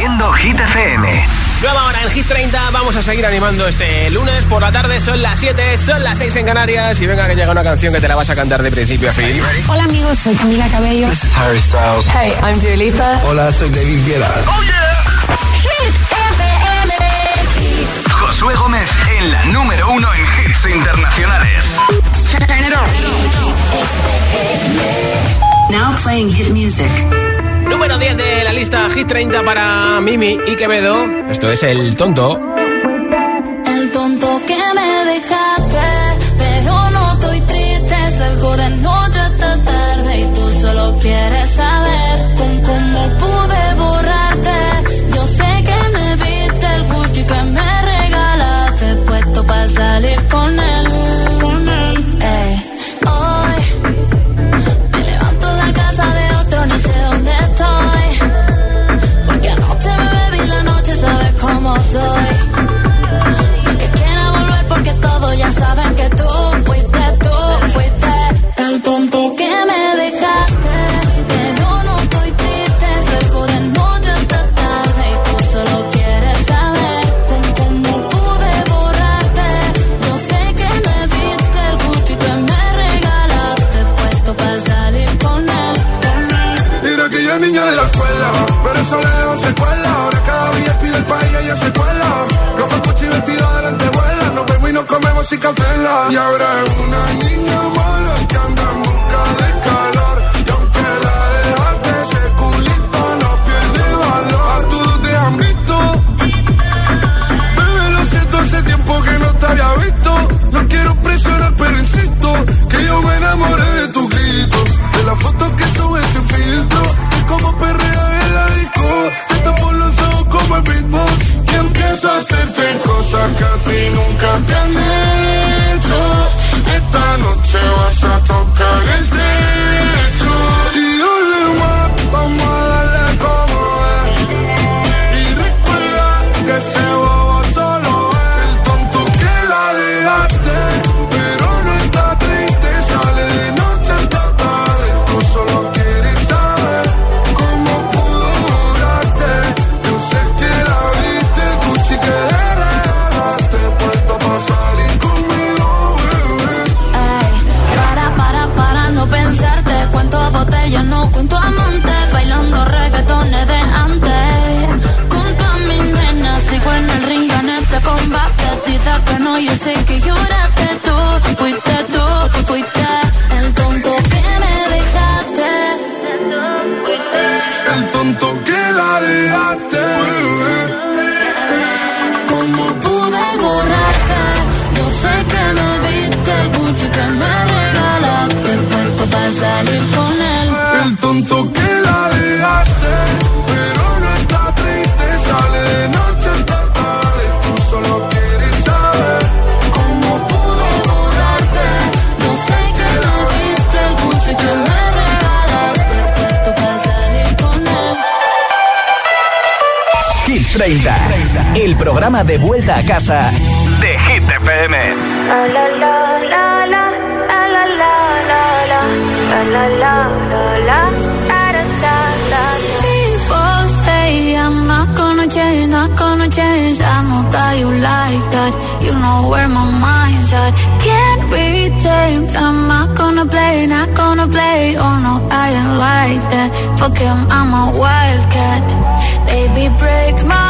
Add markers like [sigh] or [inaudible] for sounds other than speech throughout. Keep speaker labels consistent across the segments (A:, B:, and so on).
A: haciendo Hit FM.
B: Nueva hora en Hit 30, vamos a seguir animando este lunes por la tarde, son las 7, son las 6 en Canarias y venga que llega una canción que te la vas a cantar de principio a fin.
C: Hola amigos, soy Camila Cabello.
D: This is Harry Styles.
C: Hey, I'm Dua Lipa.
D: Hola, soy David Guetta.
A: Oh yeah.
C: Hit
A: FM. Josué Gómez en la número uno en hits internacionales.
E: Now playing hit music.
B: Número 10 de la lista Hit 30 para Mimi y Quevedo. Esto es El Tonto.
F: Y
G: vestido de. Nos vemos y nos comemos sin cautela. Y ahora es una niña mala que anda en busca de calor. Y aunque la dejaste, ese culito no pierde valor. A todos te han visto. Bebé, lo siento, hace tiempo que no te había visto. No quiero presionar, pero insisto que yo me enamoré que a ti nunca te han
A: programa de vuelta a casa de Hit FM.
F: People say I'm not gonna change, not gonna change. I know that you like that. You know where my mind's at. Can't be tamed. I'm not gonna play, not gonna play. Oh no, I ain't like that. Fuck him, I'm a wildcat. Baby, break my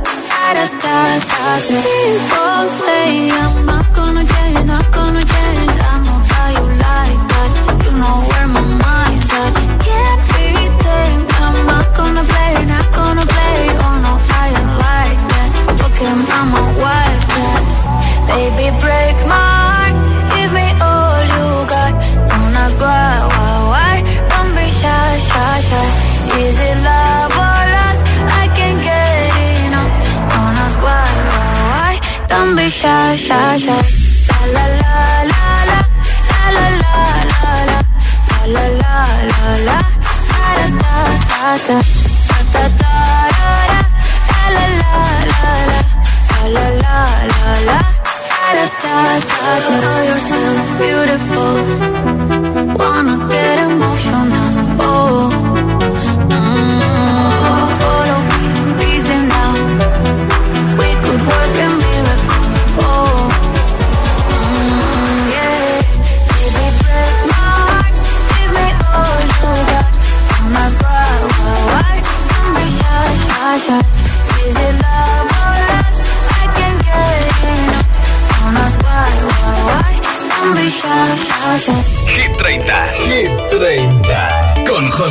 F: People say I'm not gonna change, not gonna change. I know you like that. You know where my mind's at. Can't be tamed. I'm not gonna play, not gonna play. Oh no, like that. Baby, break my heart. Give me all you got. Don't shy, shy, shy. Is it love Don't be shy, shy, shy. La la la la la la la la la la la la la da da da da da da da la la la la la la la la da da da da. Call yourself beautiful. Wanna get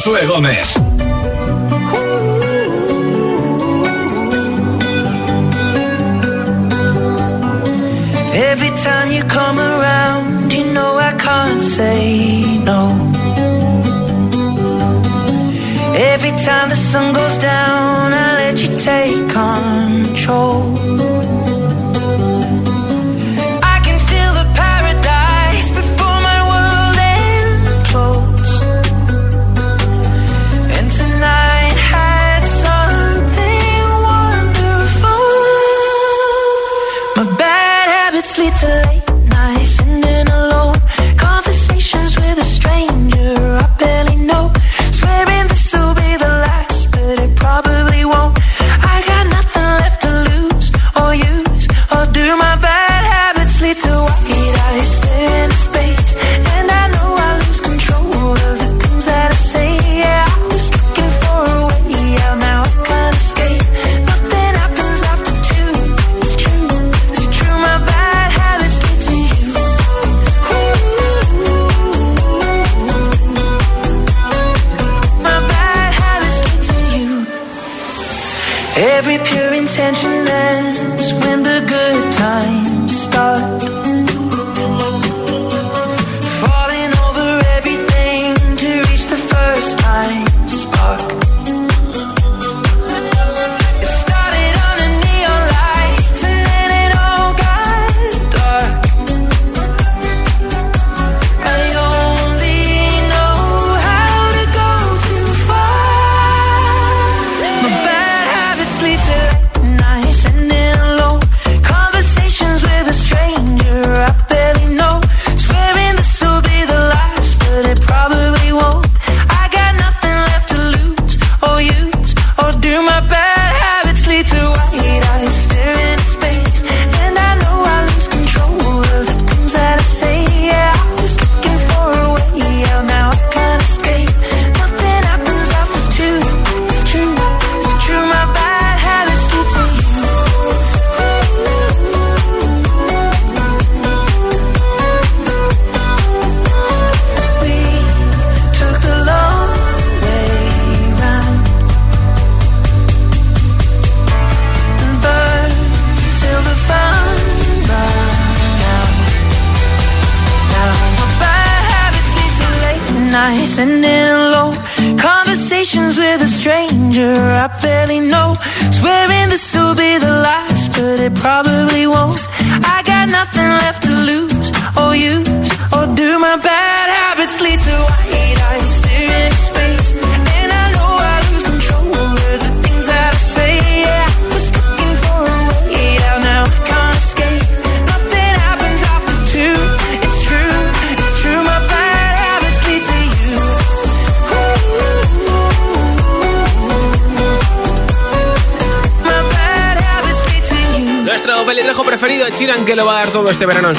H: Josué Gómez.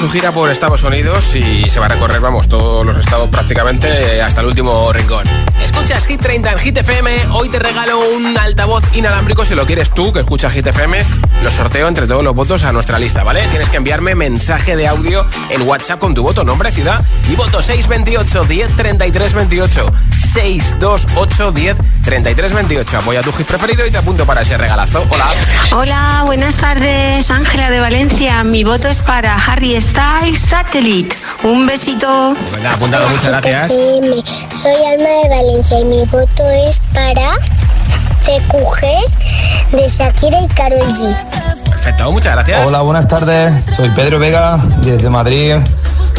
I: su gira por Estados Unidos y se va a recorrer, vamos, todos los estados prácticamente hasta el último rincón. Escuchas Hit 30 en Hit FM. Hoy te regalo un altavoz inalámbrico si lo quieres tú, que escuchas Hit FM. Lo sorteo entre todos los votos a nuestra lista, ¿vale? Tienes que enviarme mensaje de audio en WhatsApp con tu voto, nombre, ciudad y voto 628 10 33 28. 628 10 33 28. Apoya tu hit preferido y te apunto para ese regalazo. Hola.
J: Hola, buenas tardes, Ángela de Valencia. Mi voto es para Harry S. Style Satellite. Un besito.
I: Bueno, apuntado, muchas gracias.
K: Soy Alma de Valencia y mi voto es para TQG de Shakira y Karol G.
L: Perfecto, muchas gracias.
M: Hola, buenas tardes. Soy Pedro Vega desde Madrid.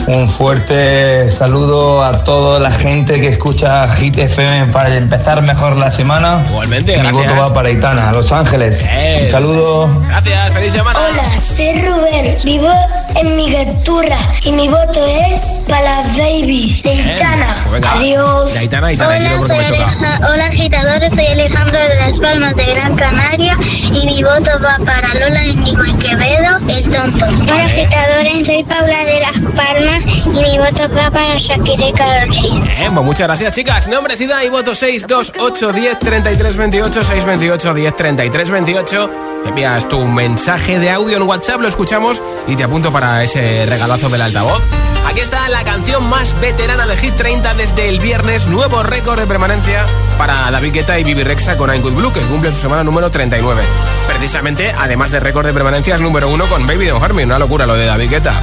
M: Un fuerte saludo a toda la gente que escucha Hit FM para empezar mejor la semana.
L: Igualmente,
M: Mi
L: gracias.
M: voto va para Itana, Los Ángeles.
L: Eh,
M: Un saludo.
L: Gracias, feliz semana.
N: Hola, soy Rubén, vivo en Migueltura y mi voto es para las Davis de Itana.
L: pues.
N: Adiós.
L: De Aitana, Aitana, quiero porque me toca.
N: Hola agitadores, soy Alejandro de Las Palmas de Gran Canaria y mi voto va para Lola Íñigo y Quevedo, el tonto. Hola agitadores, soy Paula de Las Palmas y mi voto va para Shakira y Karol G.
L: Bien, pues muchas gracias, chicas. Nombre, ciudad y voto 628 10 33 28 628 10 33 28. Envías tu mensaje de audio en WhatsApp, lo escuchamos y te apunto para ese regalazo del altavoz. Aquí está la canción más veterana de Hit 30 desde el viernes, nuevo récord de permanencia para David Guetta y Bibi Rexa con I'm Blue, que cumple su semana número 39. Precisamente, además de récord de permanencia, es número uno con Baby Don't Hurt Me, una locura lo de David Guetta.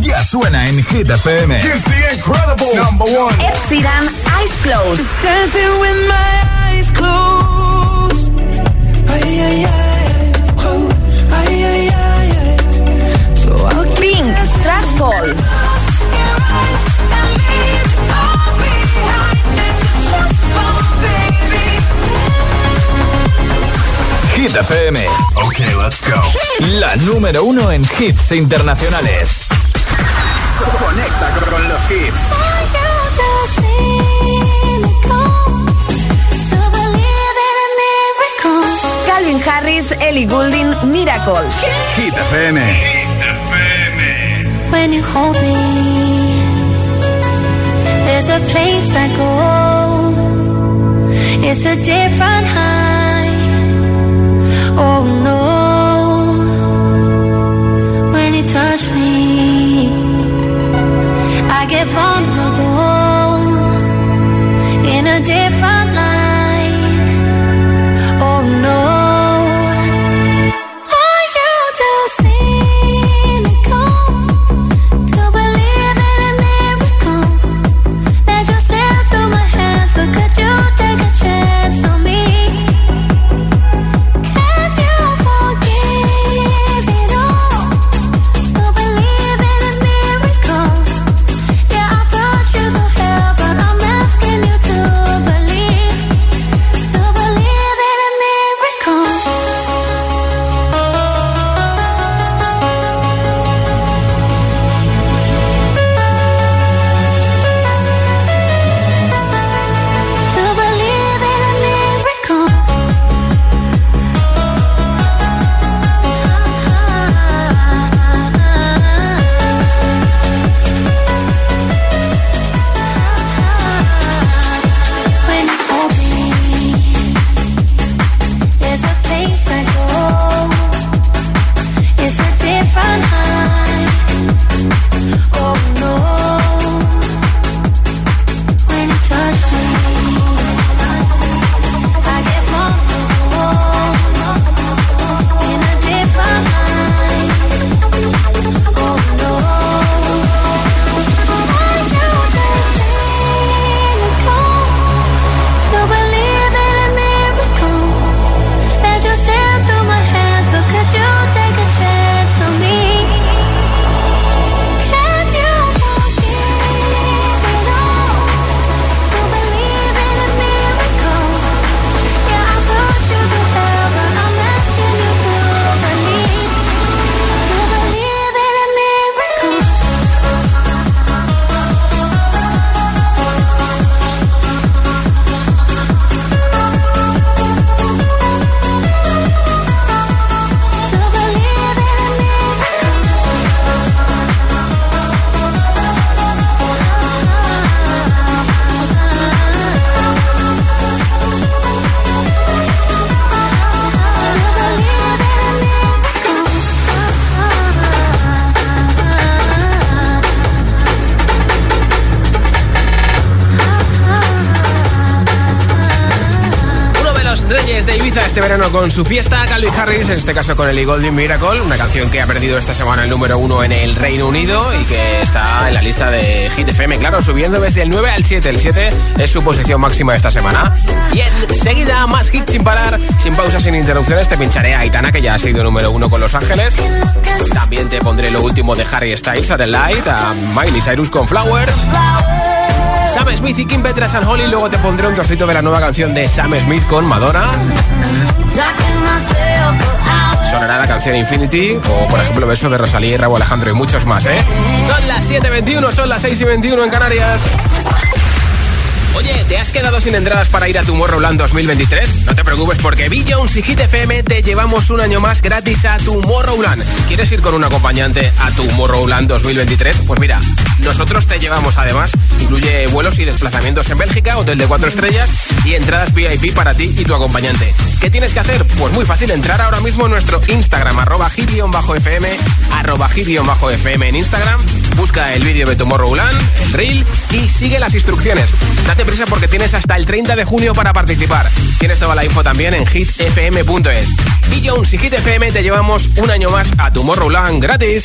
A: Ya suena en Hit FM.
O: It's the incredible number one.
P: Ed Sheeran, Eyes Closed.
H: Just dancing with my eyes closed. Ay, ay, ay, oh, ay, ay, ay, ay. So I'll
P: Pink, Trash Fall.
A: Hit FM.
O: Okay, let's go.
A: La número uno en hits internacionales. Conecta con los hits.
P: Calvin Harris, Ellie Goulding, Miracle.
A: Hit FM.
Q: When you hold me, there's a place I go. It's a different high. Oh no,
I: este verano con su fiesta, Calvin Harris, en este caso con el Golden Miracle, una canción que ha perdido esta semana el número uno en el Reino Unido y que está en la lista de Hit FM, claro, subiendo desde el 9 al 7. El 7 es su posición máxima esta semana. Y enseguida, más hits sin parar, sin pausas, sin interrupciones, te pincharé a Aitana, que ya ha sido número uno con Los Ángeles. También te pondré lo último de Harry Styles, a The Light, a Miley Cyrus con Flowers. Sam Smith y Kim Petras and Holly. Luego te pondré un trocito de la nueva canción de Sam Smith con Madonna. Sonará la canción Infinity o, por ejemplo, Beso de Rosalía y Rabo Alejandro y muchos más, ¿eh? Son las 7.21, son las 6.21 en Canarias. Oye, ¿te has quedado sin entradas para ir a Tomorrowland 2023? No te preocupes porque Bill Jones y Hit FM te llevamos un año más gratis a Tomorrowland. ¿Quieres ir con un acompañante a Tomorrowland 2023? Pues mira, nosotros te llevamos además. Incluye vuelos y desplazamientos en Bélgica, hotel de cuatro estrellas y entradas VIP para ti y tu acompañante. ¿Qué tienes que hacer? Pues muy fácil, entrar ahora mismo en nuestro Instagram, arroba hit-fm, arroba hit-fm en Instagram, busca el vídeo de Tomorrowland, el reel y sigue las instrucciones. Date prisa porque tienes hasta el 30 de junio para participar. Tienes toda la info también en hitfm.es. Y Jones y Hit FM te llevamos un año más a Tomorrowland gratis.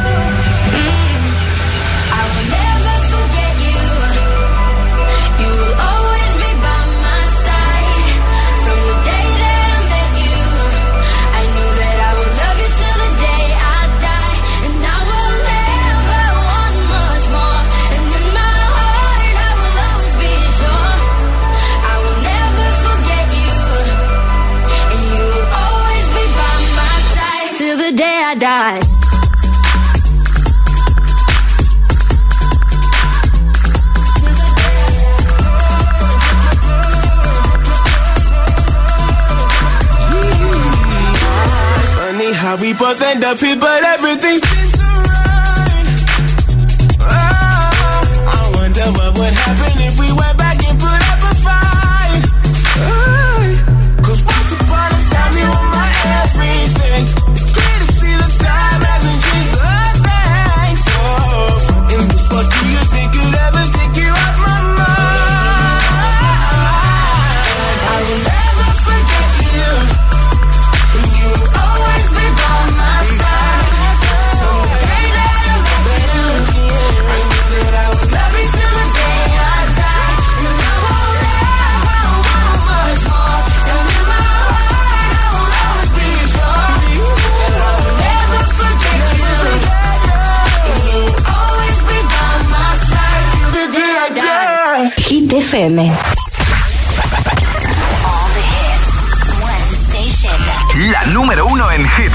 L: Till the day I die.
R: Funny how we both end up here, but everything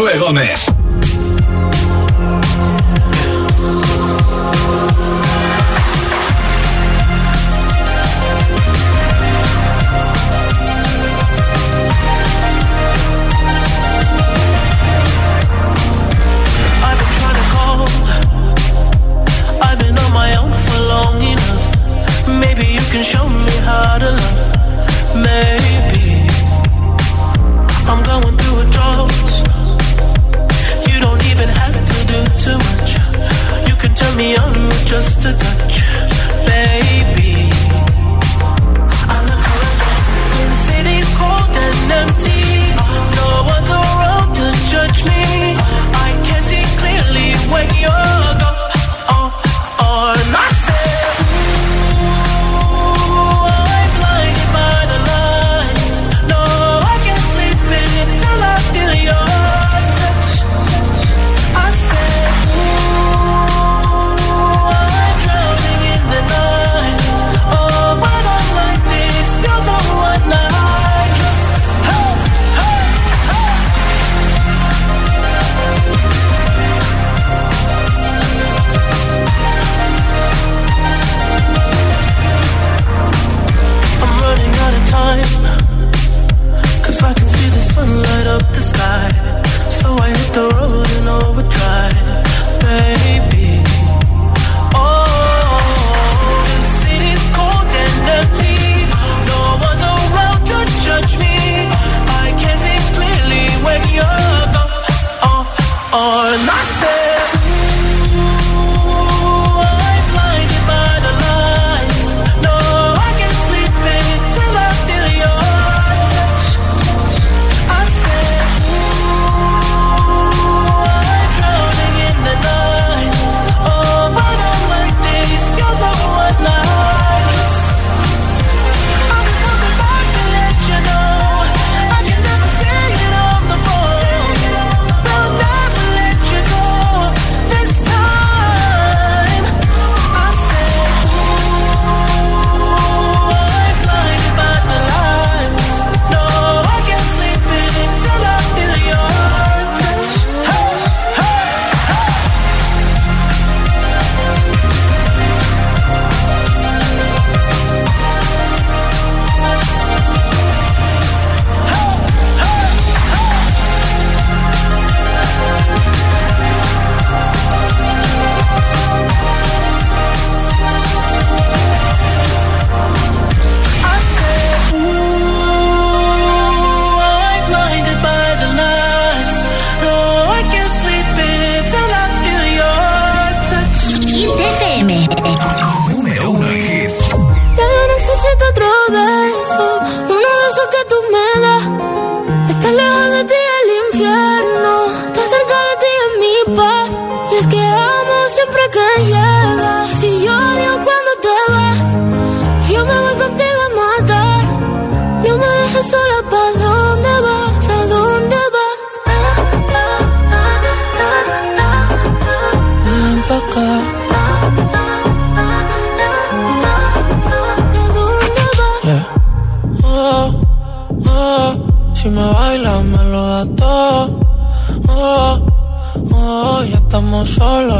S: Josué Gómez.
T: que llega. Si yo digo cuando te vas, yo me voy contigo a matar. No me dejes sola, ¿para dónde vas? ¿A dónde vas? Ah, ah, ah, ah, Ven pa' acá. ¿A dónde vas? Oh, oh, si me bailas me lo da todo. Oh, oh,
H: ya estamos solos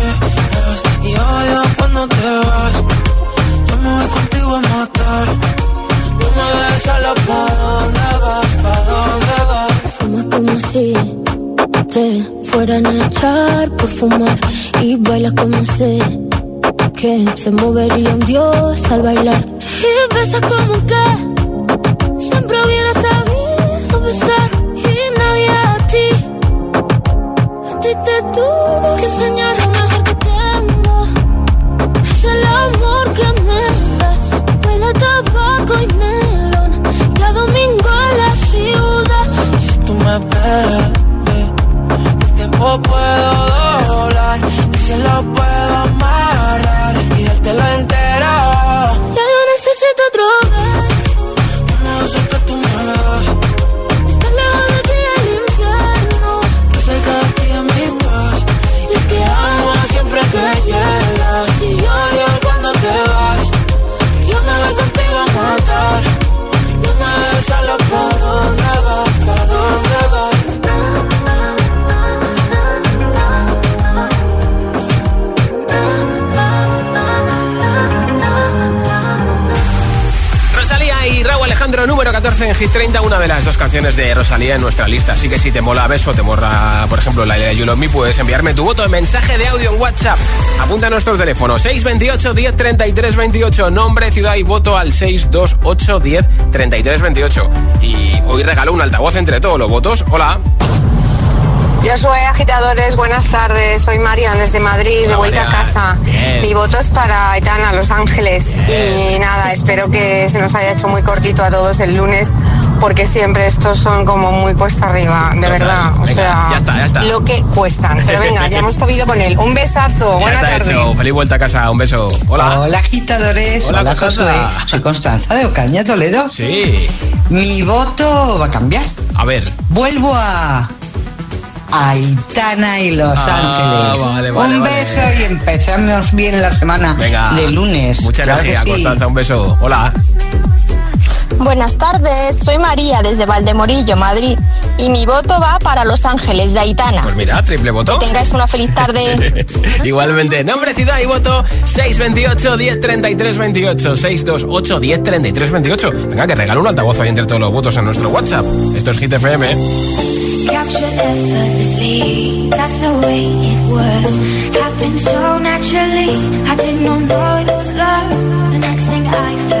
H: y odio cuando te vas. Yo me voy contigo a matar, no me dejes solo pa' dónde vas, pa' dónde vas.
Q: Fuma como si te fueran a echar por fumar y baila como sé que se movería un dios al bailar y besa como que siempre hubiera sabido besar
I: canciones de Rosalía en nuestra lista. Así que si te mola Beso, te morra, por ejemplo, la de You Love Me, puedes enviarme tu voto en mensaje de audio en WhatsApp. Apunta a nuestros teléfonos 628 10 33 28, nombre, ciudad y voto al 628 10 33 28. Y hoy regalo un altavoz entre todos los votos. Hola.
U: Yo soy agitadores, buenas tardes. Soy Marian desde Madrid, de vuelta a casa.
I: Bien.
U: Mi voto es para Aitana, Los Ángeles. Y nada, espero que se nos haya hecho muy cortito a todos el lunes, porque siempre estos son como muy cuesta arriba, de
I: Total.
U: verdad. O
I: Venga,
U: sea,
I: ya está, ya está.
U: lo que cuestan. Pero [laughs] venga, ya hemos podido con él. Un besazo,
I: Ya
U: buena tarde.
I: hecho. Feliz vuelta a casa. Un beso. Hola.
V: Hola agitadores,
I: Hola,
V: hola. Josué, soy Constanza de Ocaña, Toledo.
I: Sí.
V: Mi voto va a cambiar.
I: A ver.
V: Vuelvo a Aitana y Los
I: Ah,
V: Ángeles.
I: vale, vale,
V: Un
I: vale.
V: beso y empezamos bien la semana
I: Venga.
V: de lunes.
I: Mucha
V: Claro que
I: energía,
V: sí.
I: Constanza. Un beso. Hola.
W: Buenas tardes, soy María desde Valdemorillo, Madrid, y mi voto va para Los Ángeles de Aitana.
I: Pues mira, triple voto.
W: Que tengáis una feliz tarde. [laughs]
I: Igualmente, nombre, ciudad y voto 628 10 33 28 628 10 33 28. Venga, que regalo un altavoz ahí entre todos los votos en nuestro WhatsApp. Esto es Hit FM.
Q: Capture effortlessly, that's the way it was. Happened so naturally, I did not know it was love. The next thing I felt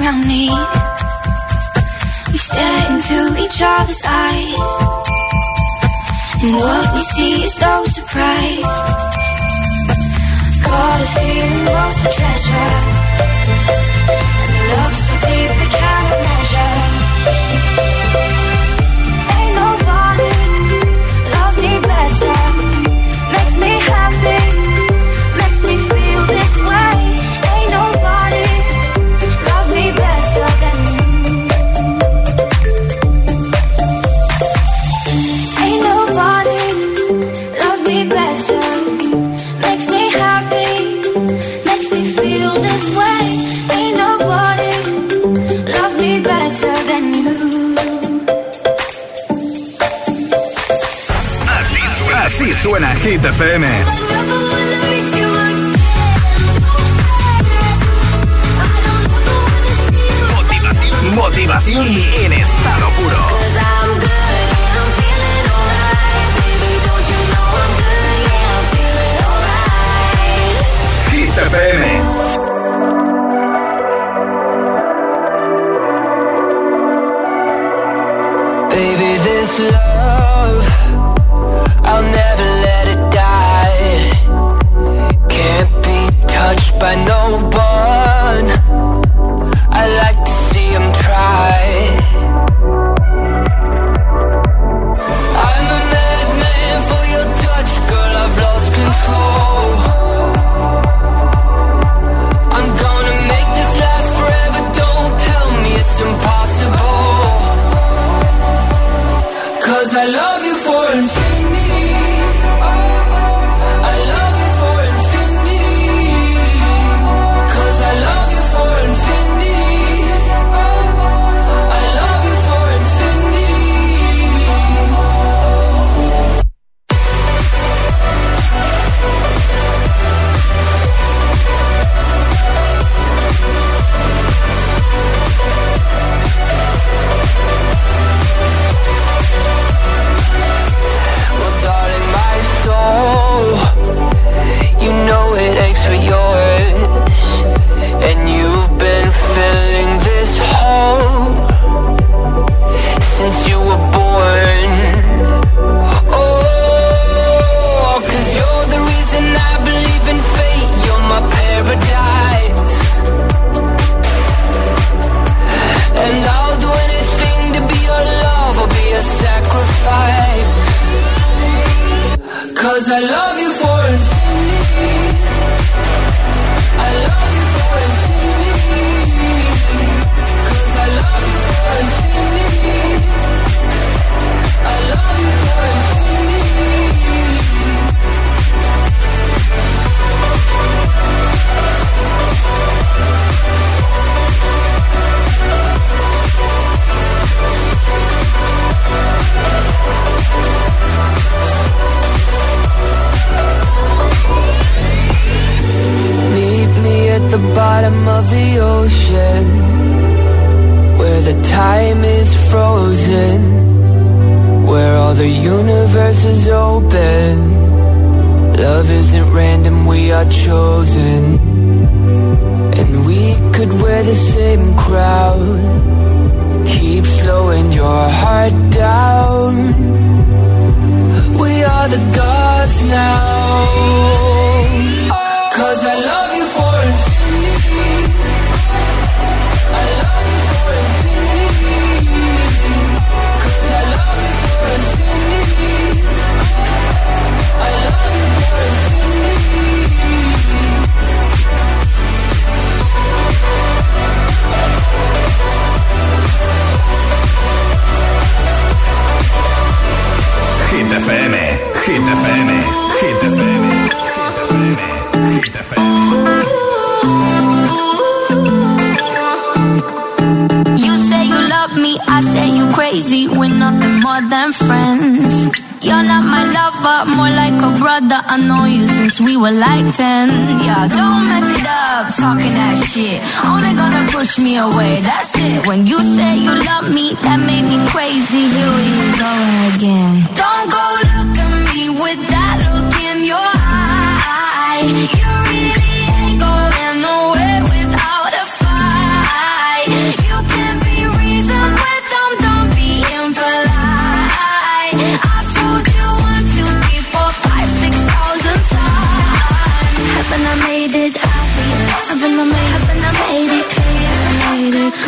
F: around me. We stare into each other's eyes. And what we see is no surprise. Got a feeling lost for treasure.
L: Hit FM. Motivación, motivación en estado puro. Hit FM.
X: Baby, this love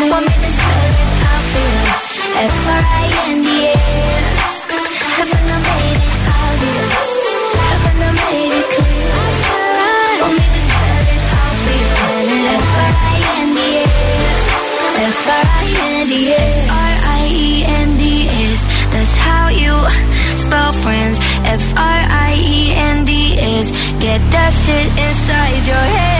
X: This? I
F: Haven't made it obvious? Haven't made it clear? I this? I That's how you spell friends F-R-I-E-N-D-S Get that shit inside your head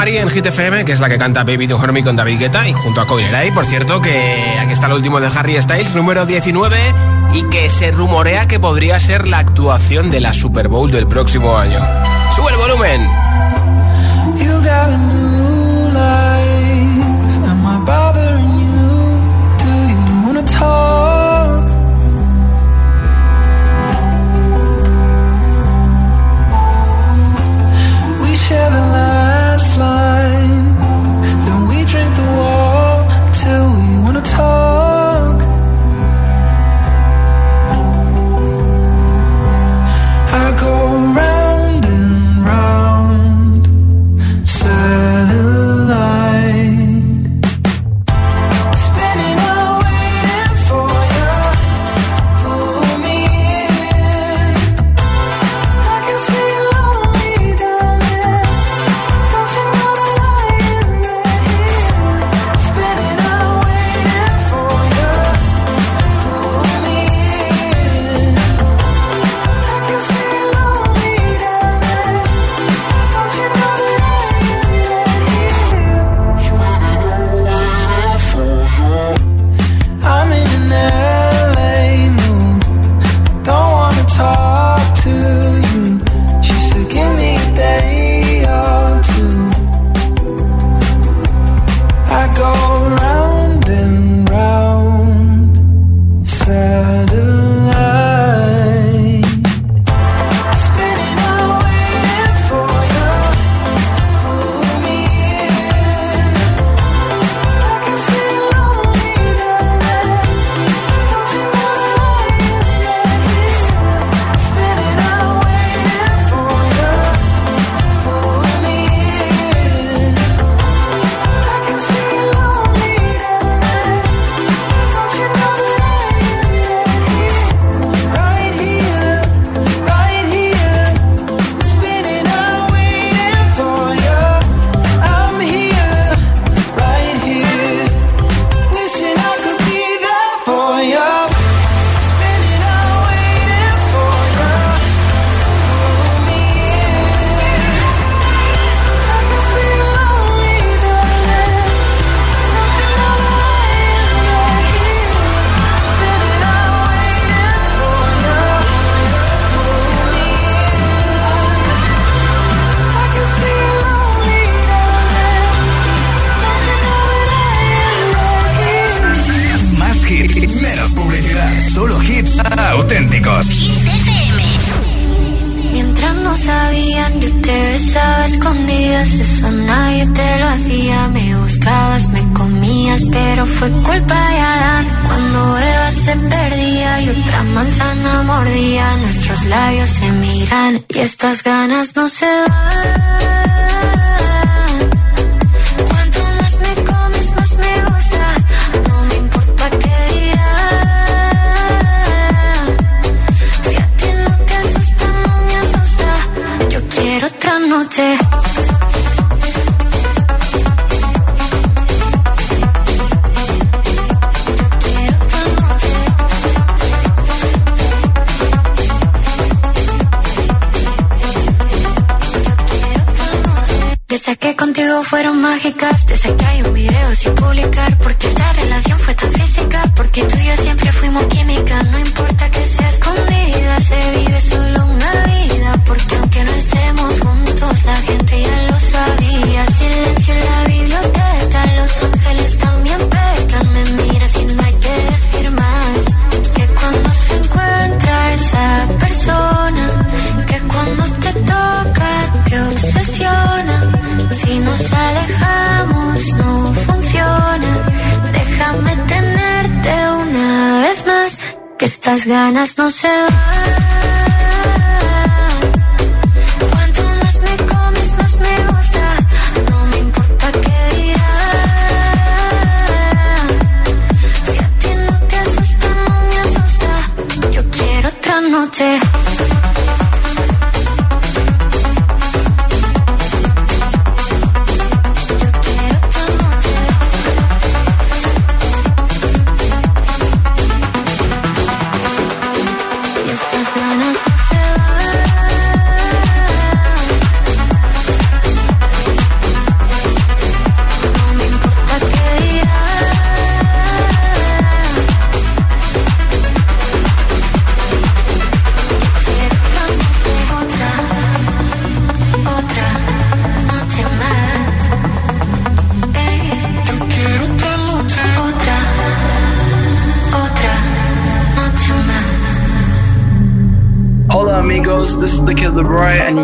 H: María en GTFM, que es la que canta Baby Do Hormy con David Guetta y junto a Coileray. Por cierto, que aquí está el último de Harry Styles, número 19, y que se rumorea que podría ser la actuación de la Super Bowl del próximo año. ¡Sube el volumen!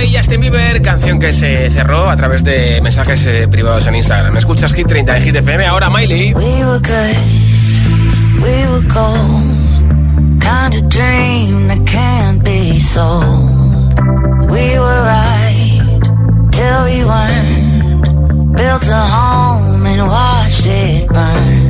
I: De y Justin Bieber, canción que se cerró a través de mensajes eh, privados en Instagram. Escuchas Hit 30 en Hit FM, ahora Miley.
L: We were good, we were. Kind of dream that can't be. We were right till we weren't. Built a home and watched it burn.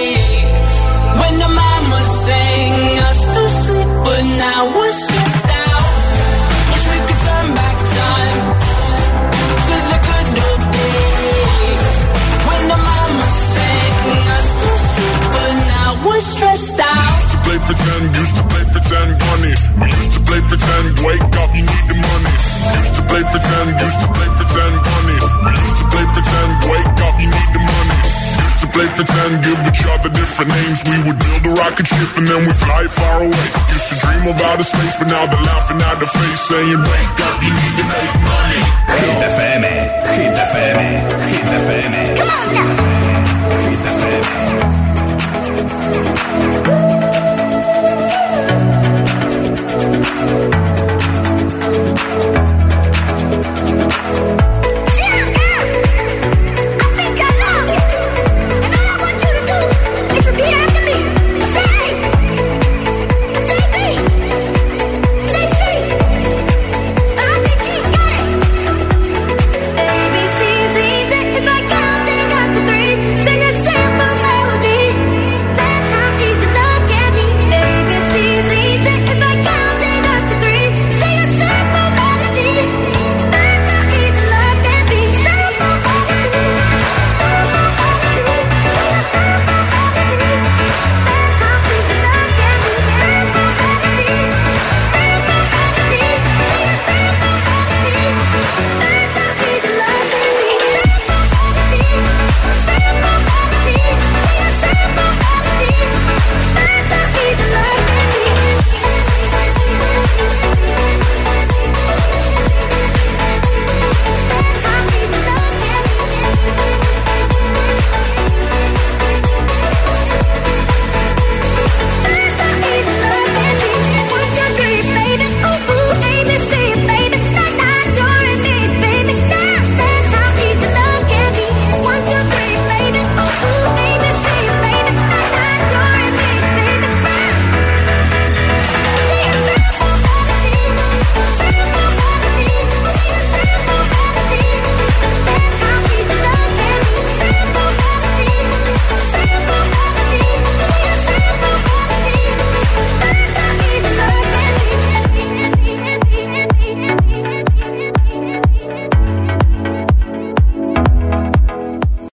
O: pretend, used to play pretend, money. We used to play pretend, wake up, you need the money. Used to play pretend, used to play pretend, money. We used to play pretend, wake up, you need the money. Used to play pretend, give each other different names. We would build a rocket ship and then we fly far away. Used to dream of outer space, but now they're laughing at the face, saying, Wake up, you need to make money.
A: Hit FM, Hit FM, Hit FM. Hit FM.